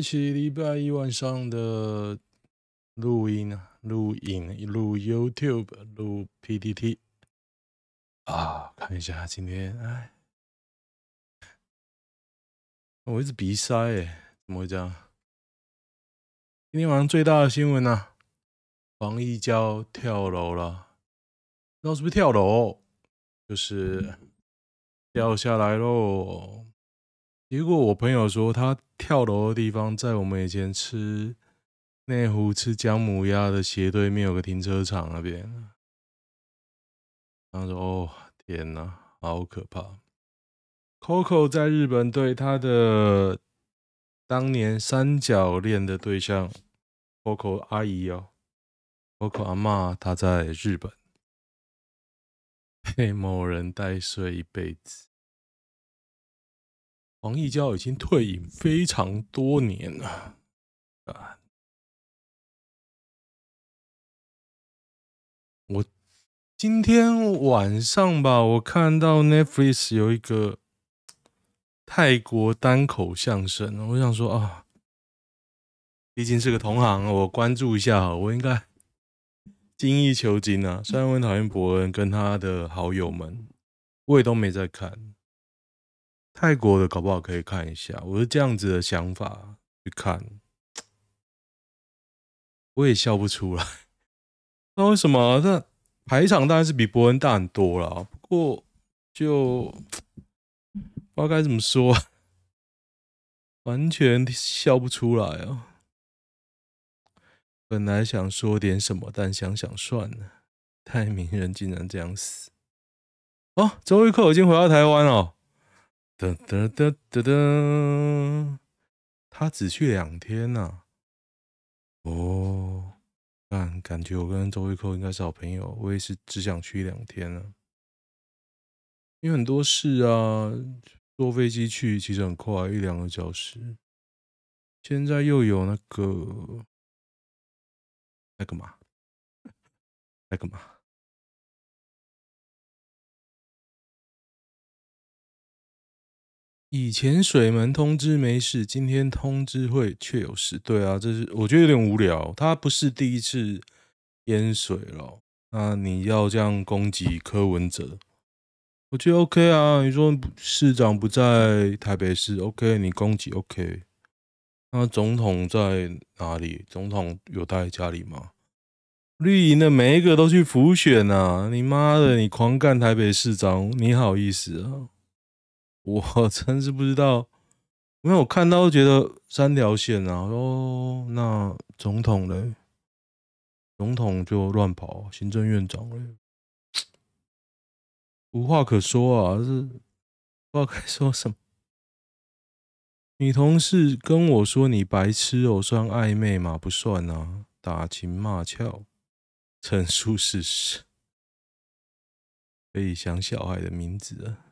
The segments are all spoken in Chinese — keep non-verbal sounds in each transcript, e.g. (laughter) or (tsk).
期礼拜一晚上的录音啊，录影录 YouTube 录 PPT 啊，看一下今天哎，我一直鼻塞哎，怎么会这样？今天晚上最大的新闻呢、啊？黄义交跳楼了，那是不是跳楼，就是掉下来喽。结果我朋友说，他跳楼的地方在我们以前吃内湖吃姜母鸭的斜对面有个停车场那边。他说：“哦，天哪，好可怕！”Coco 在日本对他的当年三角恋的对象 Coco 阿姨哦，Coco 阿嬷，她在日本 (laughs) 被某人带睡一辈子。黄义交已经退隐非常多年了啊！我今天晚上吧，我看到 Netflix 有一个泰国单口相声，我想说啊，毕竟是个同行，我关注一下，我应该精益求精啊。虽然我很讨厌伯恩跟他的好友们，我也都没在看。泰国的搞不好可以看一下，我是这样子的想法去看，(tsk) 我也笑不出来。(laughs) 那为什么？这排场当然是比博恩大很多了，不过就 (tsk) 不知道该怎么说，(laughs) 完全笑不出来啊。本来想说点什么，但想想算了，太名人竟然这样死。哦，周玉克已经回到台湾了。哒哒哒哒哒，他只去两天呐、哦，但感觉我跟周玉扣应该是好朋友。我也是只想去两天啊，因为很多事啊，坐飞机去其实很快，一两个小时。现在又有那个那个嘛，那个嘛。(laughs) 以前水门通知没事，今天通知会却有事。对啊，这是我觉得有点无聊。他不是第一次淹水了，那你要这样攻击柯文哲，我觉得 OK 啊。你说市长不在台北市，OK，你攻击 OK。那总统在哪里？总统有待在家里吗？绿营的每一个都去浮选啊！你妈的，你狂干台北市长，你好意思啊？我 (laughs) 真是不知道，因为我看到觉得三条线啊，哦，那总统嘞，总统就乱跑，行政院长嘞，无话可说啊，是不知道该说什么。(laughs) 女同事跟我说：“你白痴哦，算暧昧吗？不算啊，打情骂俏，陈述事实，(laughs) 可以想小孩的名字啊。”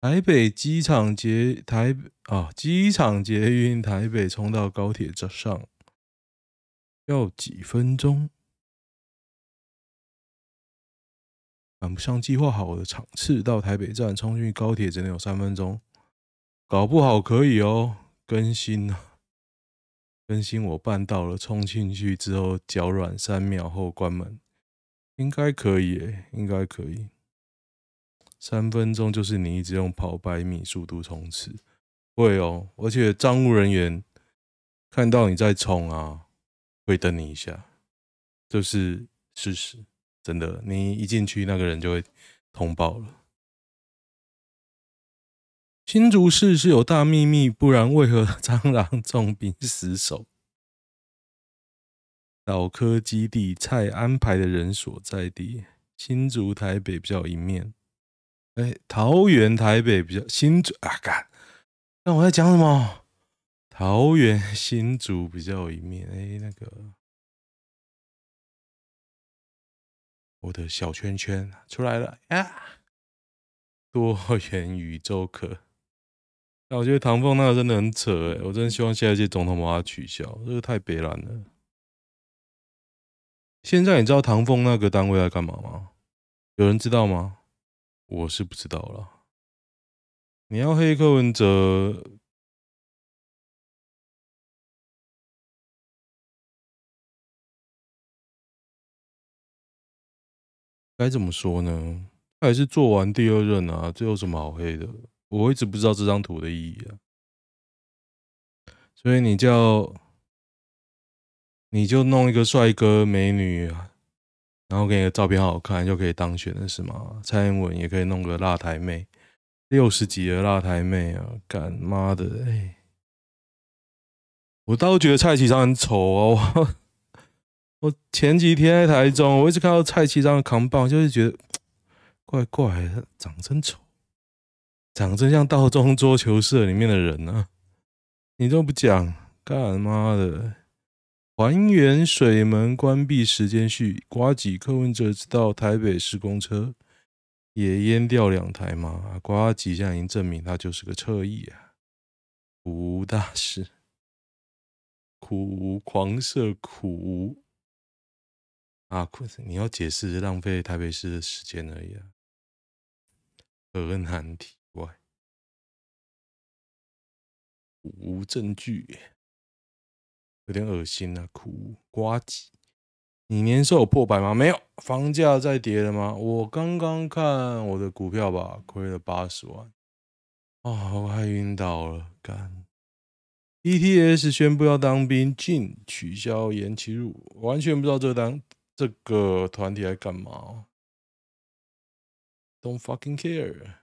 台北机场捷台啊，机场捷运台北冲到高铁这上要几分钟？赶不上计划好的场次，到台北站冲去高铁只能有三分钟，搞不好可以哦。更新啊，更新我办到了，冲进去之后脚软三秒后关门，应该可以诶，应该可以。三分钟就是你一直用跑百米速度冲刺，会哦，而且站务人员看到你在冲啊，会瞪你一下，这是事实，真的。你一进去，那个人就会通报了。新竹市是有大秘密，不然为何蟑螂重兵死守？导科基地菜安排的人所在地，新竹台北比较一面。哎，桃园台北比较新竹啊，干！那我在讲什么？桃园新竹比较有一面。哎，那个我的小圈圈出来了呀！多元宇宙课。那我觉得唐凤那个真的很扯哎，我真的希望下一届总统把它取消，这个太北烂了。现在你知道唐凤那个单位在干嘛吗？有人知道吗？我是不知道了。你要黑柯文哲，该怎么说呢？他还是做完第二任啊，这有什么好黑的？我一直不知道这张图的意义啊。所以你叫。你就弄一个帅哥美女啊，然后给你的照片好看，就可以当选了是吗？蔡英文也可以弄个辣台妹，六十几的辣台妹啊，干妈的哎！我倒觉得蔡其昌很丑哦。我，前几天在台中，我一直看到蔡其昌的扛棒，就是觉得怪怪的，长真丑，长真像道中桌球社里面的人、啊。你都不讲，干妈的！还原水门关闭时间序，呱吉柯文哲知道台北市公车也淹掉两台吗？呱吉现在已经证明他就是个侧翼啊！苦无大师，苦无狂射苦无啊！你要解释浪费台北市的时间而已啊！河南体外无证据。有点恶心啊！苦瓜子，你年收有破百吗？没有，房价在跌了吗？我刚刚看我的股票吧，亏了八十万，啊，我还晕倒了。干，BTS 宣布要当兵，禁取消延期入伍，完全不知道这当这个团体在干嘛。Don't fucking care。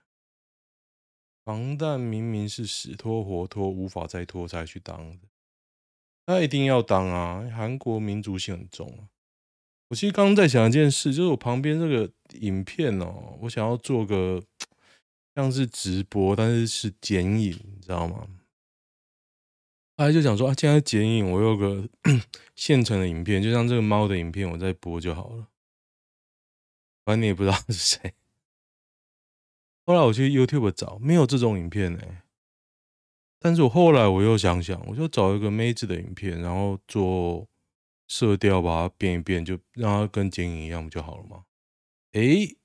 防弹明明是死拖活拖，无法再拖才去当的。他一定要当啊！韩国民族性很重啊。我其实刚刚在想一件事，就是我旁边这个影片哦，我想要做个像是直播，但是是剪影，你知道吗？后来就想说啊，既然剪影，我有个 (coughs) 现成的影片，就像这个猫的影片，我再播就好了。反正你也不知道是谁。后来我去 YouTube 找，没有这种影片呢、但是我后来我又想想，我就找一个妹子的影片，然后做色调，把它变一变，就让它跟剪影一样不就好了吗？诶，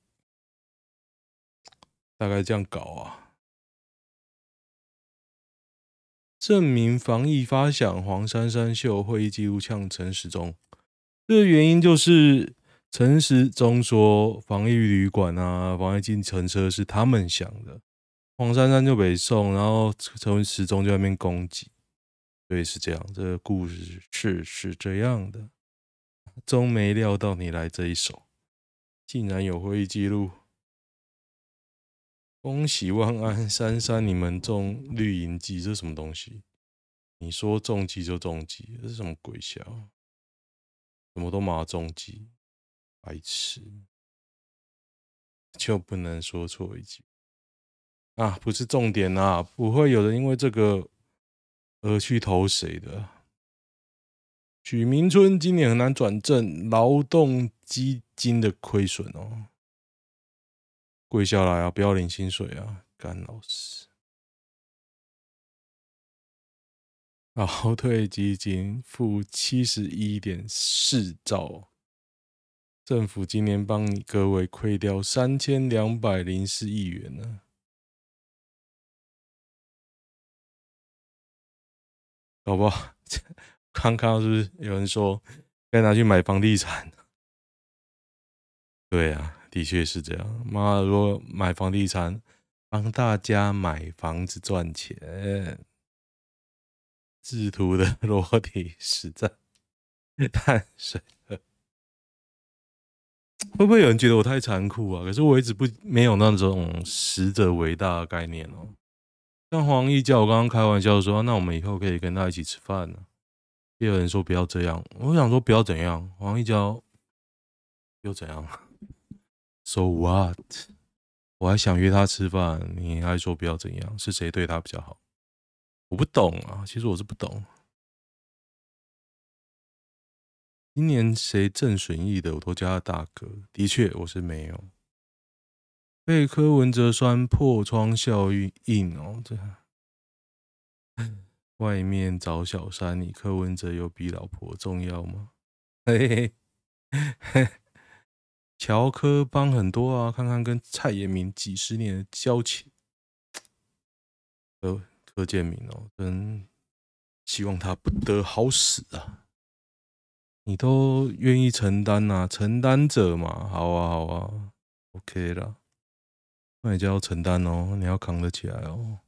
大概这样搞啊。证明防疫发想，黄珊珊秀会议记录呛陈时中，这个原因就是陈时中说防疫旅馆啊，防疫进程车是他们想的。黄珊珊就北宋，然后陈时中就在那边攻击，所以是这样。这个故事是是这样的，真没料到你来这一手，竟然有会议记录。恭喜万安，珊珊你们中绿营机，这是什么东西？你说中计就中计，这是什么鬼笑？什么都马中计，白痴，就不能说错一句。啊，不是重点啊，不会有人因为这个而去投谁的。许明春今年很难转正，劳动基金的亏损哦，跪下来啊，不要领薪水啊，干老师。劳退基金负七十一点四兆，政府今年帮你各位亏掉三千两百零四亿元呢。好不好？(laughs) 刚刚是不是有人说该拿去买房地产？对啊，的确是这样。妈的，如果买房地产，帮大家买房子赚钱，制图的 (laughs) 裸体实在太水了。会不会有人觉得我太残酷啊？可是我一直不没有那种死者为大的概念哦。像黄义交，我刚刚开玩笑说，那我们以后可以跟他一起吃饭呢。也有人说不要这样，我想说不要怎样，黄义交又怎样？So what？我还想约他吃饭，你还说不要怎样？是谁对他比较好？我不懂啊，其实我是不懂。今年谁赠损益的，我都叫他大哥。的确，我是没有。被柯文哲酸破窗效应哦，这 (laughs) 外面找小三，你柯文哲有比老婆重要吗？嘿嘿嘿，乔柯帮很多啊，看看跟蔡衍明几十年的交情。柯柯建明哦，真希望他不得好死啊。你都愿意承担呐、啊？承担者嘛，好啊，好啊，OK 了。那你就要承担哦，你要扛得起来哦。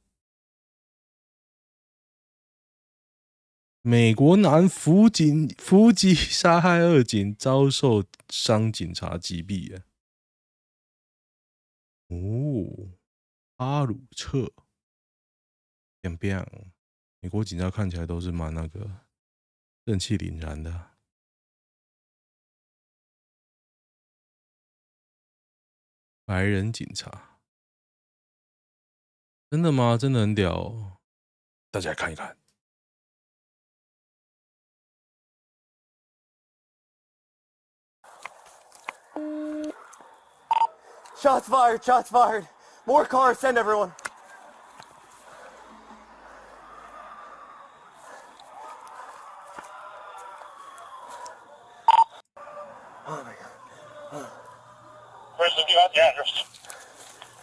美国男辅警伏击杀害二警，遭受伤警察击毙。哦，阿鲁彻，变变，美国警察看起来都是蛮那个正气凛然的。白人警察，真的吗？真的很屌哦，大家来看一看。Shots fired! Shots fired! More cars! Send everyone!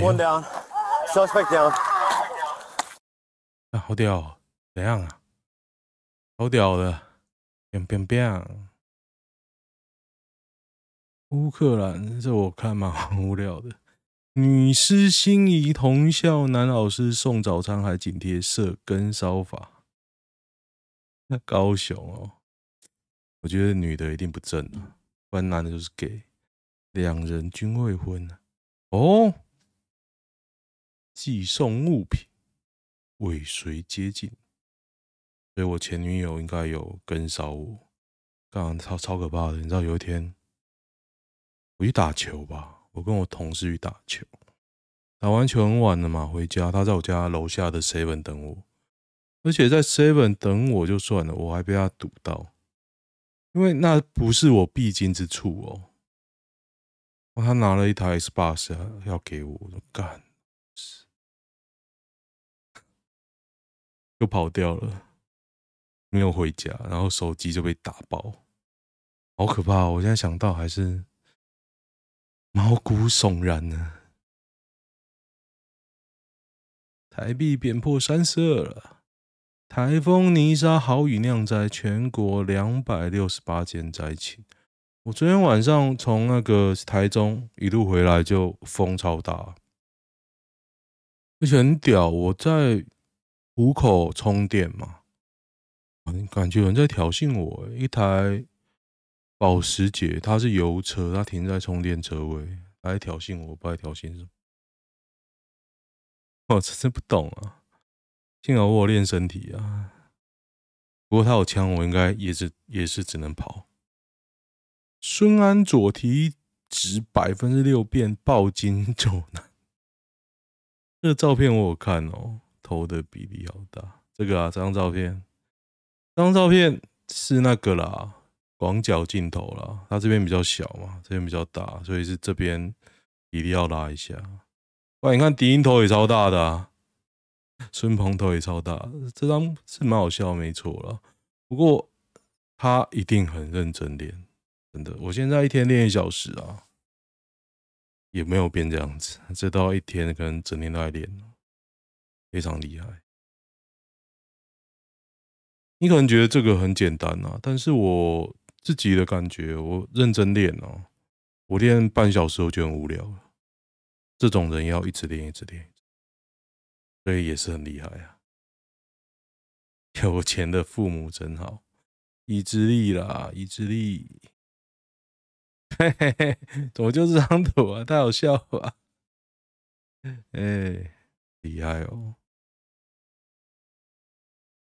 One down. Suspect down. 啊，好屌哦！怎样啊？好屌的！biang biang biang。乌克兰，这我看蛮 (laughs) 无聊的。女师心仪同校男老师送早餐，还紧贴社跟骚法。那高雄哦，我觉得女的一定不正啊，不然男的就是 gay。两人均未婚啊哦。寄送物品，尾随接近，所以我前女友应该有跟骚我，刚刚超超可怕的。你知道有一天我去打球吧，我跟我同事去打球，打完球很晚了嘛，回家他在我家楼下的 seven 等我，而且在 seven 等我就算了，我还被他堵到，因为那不是我必经之处哦。他拿了一台 Xbox 要给我，我干。就跑掉了，没有回家，然后手机就被打爆，好可怕！我现在想到还是毛骨悚然呢。台币贬破三十二了，台风尼莎豪雨酿灾，全国两百六十八件灾情。我昨天晚上从那个台中一路回来，就风超大，而且很屌。我在。虎口充电嘛？感觉有人在挑衅我。一台保时捷，它是油车，它停在充电车位，来挑衅我，不知道挑衅什么。(laughs) 我真是不懂啊！幸好我练身体啊。不过他有枪，我应该也是也是只能跑。孙安佐体脂百分之六变暴金走男，这个照片我有看哦。头的比例好大，这个啊，这张照片，这张照片是那个啦，广角镜头啦，它这边比较小嘛，这边比较大，所以是这边比例要拉一下。哇，你看低音头也超大的啊，孙鹏头也超大，这张是蛮好笑，没错啦。不过他一定很认真练，真的。我现在一天练一小时啊，也没有变这样子。这到一天可能整天都在练，非常厉害。你可能觉得这个很简单啊，但是我自己的感觉，我认真练哦，我练半小时我就很无聊了。这种人要一直练，一直练，所以也是很厉害啊。(laughs) 有钱的父母真好，意志力啦，意志力。嘿嘿嘿，怎么就这张图啊？太好笑了！(laughs) 哎，厉害哦。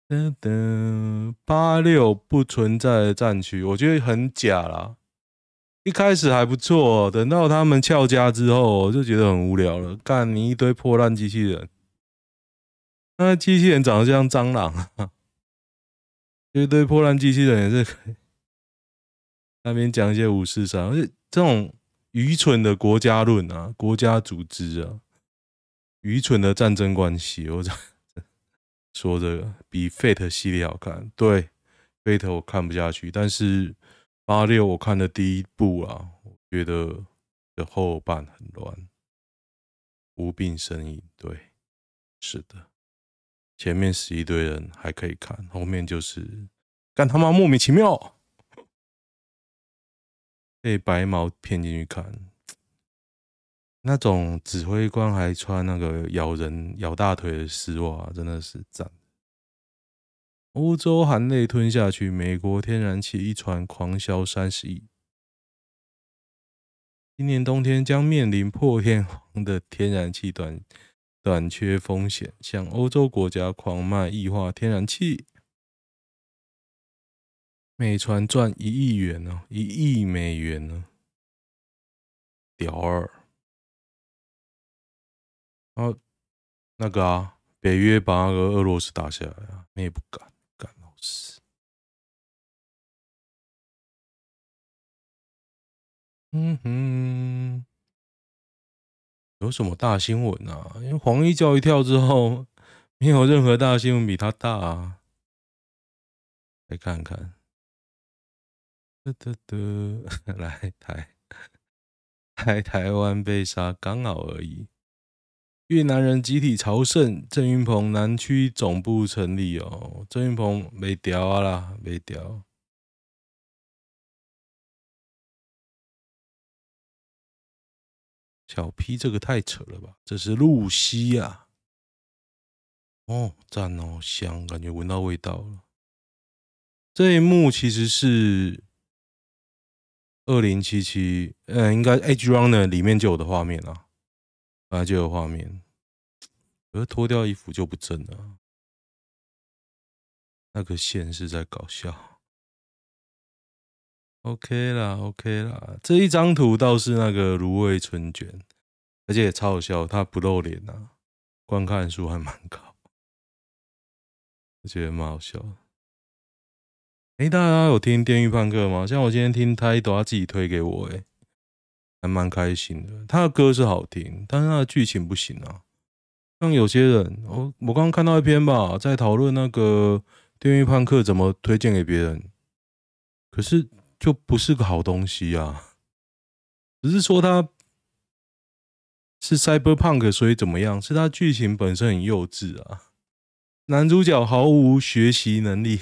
噔噔，八六不存在的战区，我觉得很假啦。一开始还不错，等到他们翘家之后，我就觉得很无聊了。干你一堆破烂机器人，那机器人长得像蟑螂，(laughs) 一堆破烂机器人也是。(laughs) 那边讲一些五四三，而且这种愚蠢的国家论啊，国家组织啊，愚蠢的战争关系，我讲。说这个比 Fate 系列好看，对 Fate 我看不下去，但是八六我看的第一部啊，我觉得的后半很乱，无病呻吟，对，是的，前面十一堆人还可以看，后面就是干他妈莫名其妙，被白毛骗进去看，那种指挥官还穿那个咬人、咬大腿的丝袜，真的是赞。欧洲含泪吞下去，美国天然气一船狂销三十亿。今年冬天将面临破天荒的天然气短 (laughs) 短缺风险，向欧洲国家狂卖液化天然气，每船赚一亿元哦，一亿美元呢，屌二。啊那个啊，北约把那个俄罗斯打下来啊，你也不敢，干老师。嗯哼，有什么大新闻啊？因为黄衣叫一跳之后，没有任何大新闻比他大啊。来看看，得得得，(laughs) 来台，来台湾被杀刚好而已。越南人集体朝圣，郑云鹏南区总部成立哦。郑云鹏没屌啊啦，没屌。小 P 这个太扯了吧？这是露西啊。哦，赞哦，香，感觉闻到味道了。这一幕其实是二零七七，嗯，应该 Edge Runner 里面就有的画面啊。本来就有画面，而脱掉衣服就不正了。那个线是在搞笑。OK 啦，OK 啦，这一张图倒是那个芦苇春卷，而且也超好笑，他不露脸啊，观看数还蛮高，我觉得蛮好笑。哎、大家有听《电驭叛客》吗？像我今天听他都他自己推给我、欸，哎。还蛮开心的，他的歌是好听，但是他的剧情不行啊。像有些人，我我刚刚看到一篇吧，在讨论那个《电驭叛客》怎么推荐给别人，可是就不是个好东西啊。只是说他是 Cyberpunk，所以怎么样？是他剧情本身很幼稚啊，男主角毫无学习能力，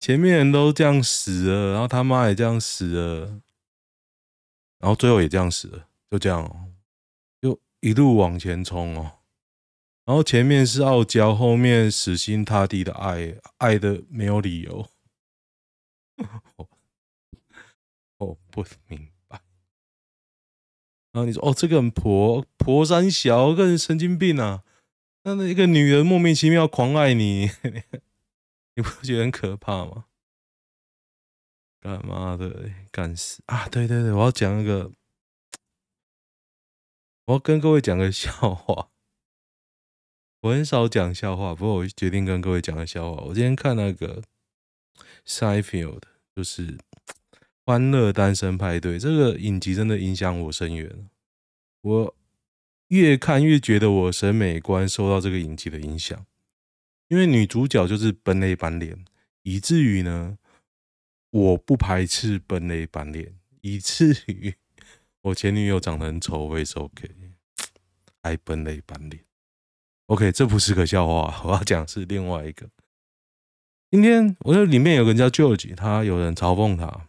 前面人都这样死了，然后他妈也这样死了。然后最后也这样死了，就这样哦，就一路往前冲哦。然后前面是傲娇，后面死心塌地的爱，爱的没有理由。(laughs) 我不明白。然后你说哦，这个很婆婆三小，个人神经病啊！那那一个女人莫名其妙狂爱你，(laughs) 你不觉得很可怕吗？干嘛的？干死啊！对对对，我要讲一个，(tsk) 我要跟各位讲个笑话。(laughs) 我很少讲笑话，不过我决定跟各位讲个笑话。我今天看那个《Seinfeld》，就是 (tsk)《欢乐单身派对》这个影集，真的影响我深远。我越看越觉得我审美观受到这个影集的影响，因为女主角就是本垒板脸，以至于呢。我不排斥本垒板脸，以至于我前女友长得很丑，我也是 OK。爱本垒板脸，OK，这不是个笑话，我要讲是另外一个。今天我觉得里面有个人叫 George，他有人嘲讽他，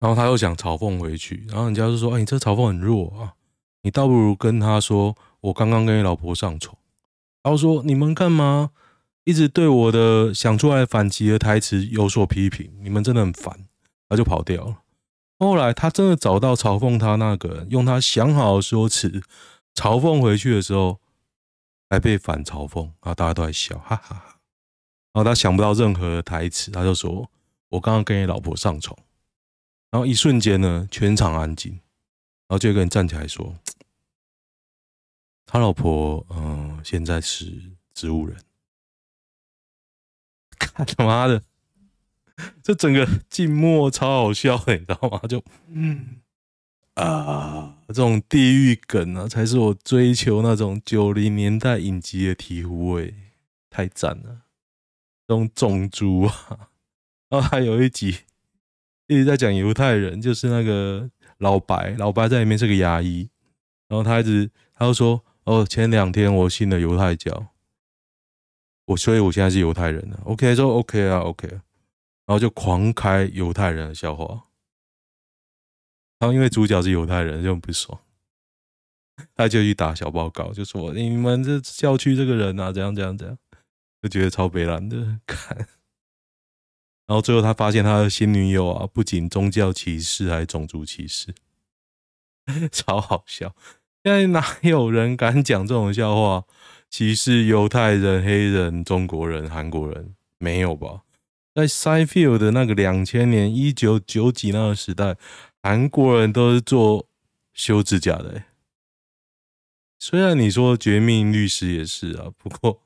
然后他又想嘲讽回去，然后人家就说：“哎，你这嘲讽很弱啊，你倒不如跟他说，我刚刚跟你老婆上床。”然后说：“你们干嘛一直对我的想出来反击的台词有所批评？你们真的很烦。”他就跑掉了。后来他真的找到嘲讽他那个人，用他想好的说辞嘲讽回去的时候。还被反嘲讽，然后大家都在笑，哈哈哈。然后他想不到任何的台词，他就说：“我刚刚跟你老婆上床。”然后一瞬间呢，全场安静。然后就有个人站起来说：“ (tsk) 他老婆，嗯、现在是植物人。”看 (laughs) 他妈的，这整个静默超好笑的，你知道吗？就嗯。啊，这种地狱梗啊，才是我追求那种九零年代影集的醍醐味，太赞了！这种种族啊，(laughs) 然后还有一集一直在讲犹太人，就是那个老白，老白在里面是个牙医，然后他一直他就说：“哦，前两天我信了犹太教，我所以我现在是犹太人了。”OK，说 OK 啊，OK，然后就狂开犹太人的笑话。然后因为主角是犹太人，就很不爽，他就去打小报告，就说你们这校区这个人啊，怎样怎样怎样，就觉得超北烂的看。然后最后他发现他的新女友啊，不仅宗教歧视，还种族歧视，(laughs) 超好笑。现在哪有人敢讲这种笑话？歧视犹太人、黑人、中国人、韩国人，没有吧？在 Seinfeld 的那个两千年一九九几那个时代。韩国人都是做修指甲的，欸，虽然你说《绝命律师》也是啊，不过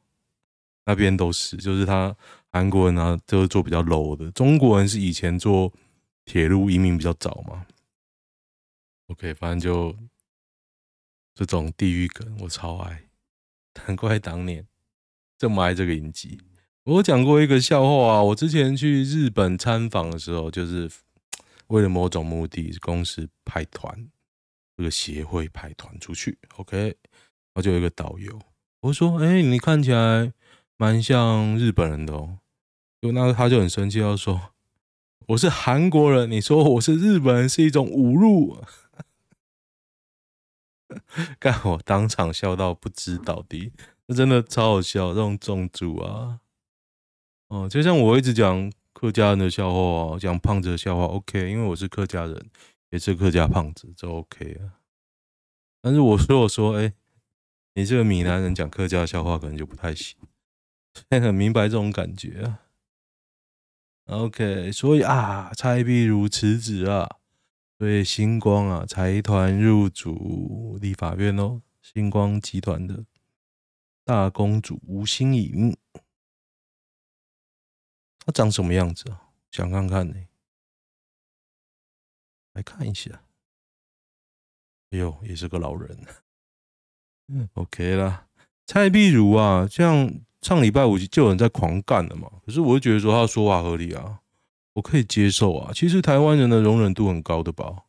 那边都是，就是他韩国人啊，都是做比较 low 的。中国人是以前做铁路移民比较早嘛。OK，反正就这种地狱梗我超爱，(laughs) 难怪当年这么爱这个影集。我讲过一个笑话啊，我之前去日本参访的时候，就是。(tsk) 为了某种目的，公司派团，这个协会派团出去，OK，然后就有一个导游，我说：“哎、你看起来蛮像日本人的哦。”就那他就很生气，要说：“我是韩国人，你说我是日本人是一种侮辱。” (laughs) 干我当场笑到不知倒地，那真的超好笑，这种种族啊，哦，就像我一直讲。客家人的笑话啊，讲胖子的笑话，OK，因为我是客家人，也是客家胖子，这 OK 啊。但是我说我说，哎、你这个闽南人讲客家笑话可能就不太行，现在很明白这种感觉啊。OK，所以啊，蔡壁如辞职啊，所以星光啊，财团入主立法院哦，星光集团的大公主吴欣颖，她长什么样子啊？想看看呢、欸，来看一下。哎呦，也是个老人。嗯，OK 啦。蔡碧如啊，像上礼拜五就有人在狂干了嘛。可是我就觉得说他说话合理啊，我可以接受啊。其实台湾人的容忍度很高的吧，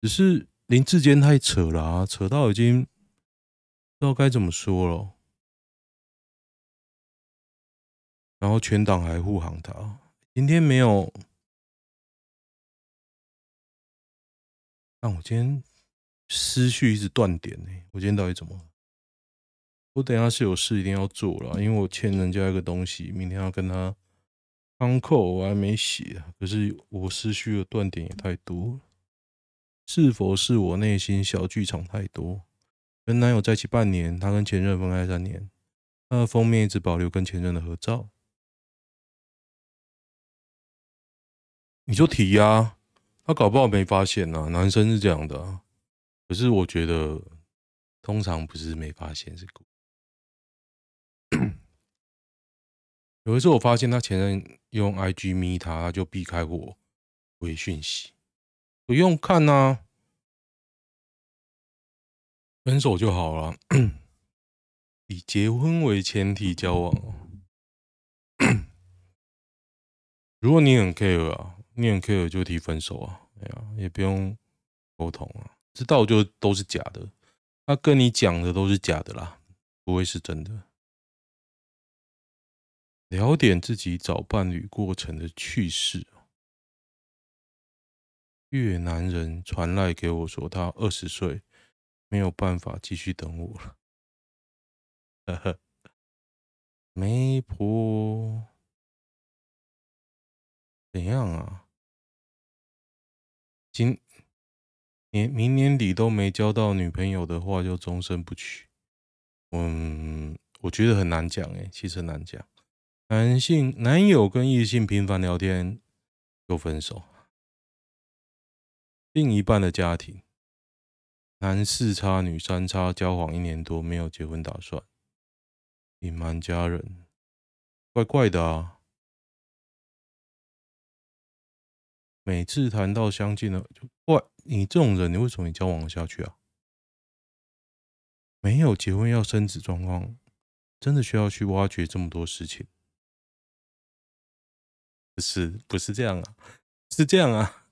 只是林志坚太扯了啊，扯到已经不知道该怎么说了。然后全党还护航他，今天没有。但我今天思绪一直断点呢。我今天到底怎么？我等下是有事一定要做了，因为我欠人家一个东西，明天要跟他康扣，我还没写。可是我思绪的断点也太多，是否是我内心小剧场太多？跟男友在一起半年，他跟前任分开三年，他的封面一直保留跟前任的合照。你就提呀、啊，他搞不好没发现呐、啊。男生是这样的、可是我觉得通常不是没发现，是故 (coughs) 有一次我发现他前任用 IG 密他，他就避开我回讯息，不用看呐、啊，分手就好了，以结婚为前提交往。如果你很 care 啊，你很 care 就提分手啊，哎呀，也不用沟通啊，知道就都是假的，他跟你讲的都是假的啦，不会是真的。聊点自己找伴侣过程的趣事。越南人传来给我说，他二十岁没有办法继续等我了。呵呵，媒婆怎样啊？今年明年底都没交到女朋友的话，就终身不娶。嗯，我觉得很难讲诶，其实很难讲。男性男友跟异性频繁聊天就分手。另一半的家庭，男四叉女三叉，交往一年多没有结婚打算，隐瞒家人，怪怪的啊！每次谈到相近的，就怪你这种人，你为什么交往下去啊？没有结婚要生子状况，真的需要去挖掘这么多事情？不是，不是这样啊，是这样啊，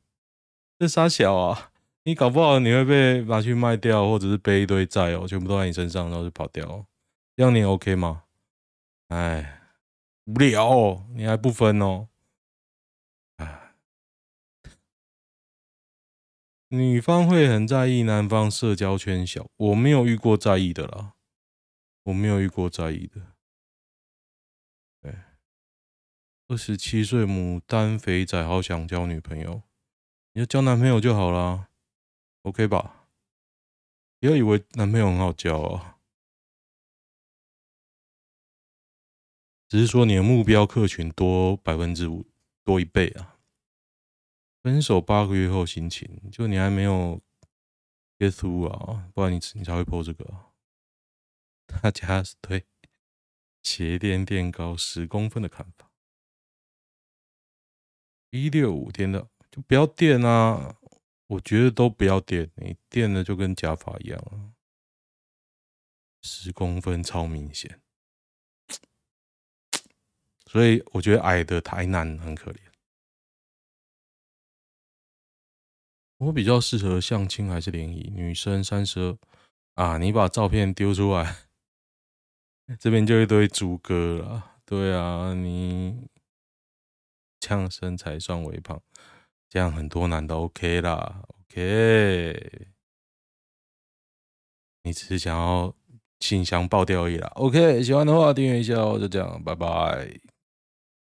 这傻小啊，你搞不好你会被拿去卖掉，或者是背一堆债哦，全部都在你身上，然后就跑掉，这样你 OK 吗？哎，无聊哦，你还不分哦，哎，女方会很在意男方社交圈小，我没有遇过在意的啦，我没有遇过在意的。二十七岁牡丹肥仔，好想交女朋友，你就交男朋友就好啦，OK 吧？不要以为男朋友很好交啊，只是说你的目标客群多百分之五，多一倍啊。分手八个月后心情，就你还没有 get through 啊，不然你你才会 po 这个。大家对鞋垫垫高十公分的看法。一六五垫的就不要垫啊！我觉得都不要垫，你垫了就跟假发一样啊。十公分超明显，所以我觉得矮的台南很可怜。我比较适合相亲还是联谊？女生三十二啊，你把照片丢出来，(laughs) 这边就一堆猪哥了。对啊，你。这样身材算微胖，这样很多男的 OK 啦，OK。你只是想要信箱爆掉而已啦，OK。喜欢的话订阅一下哦，就这样，拜拜。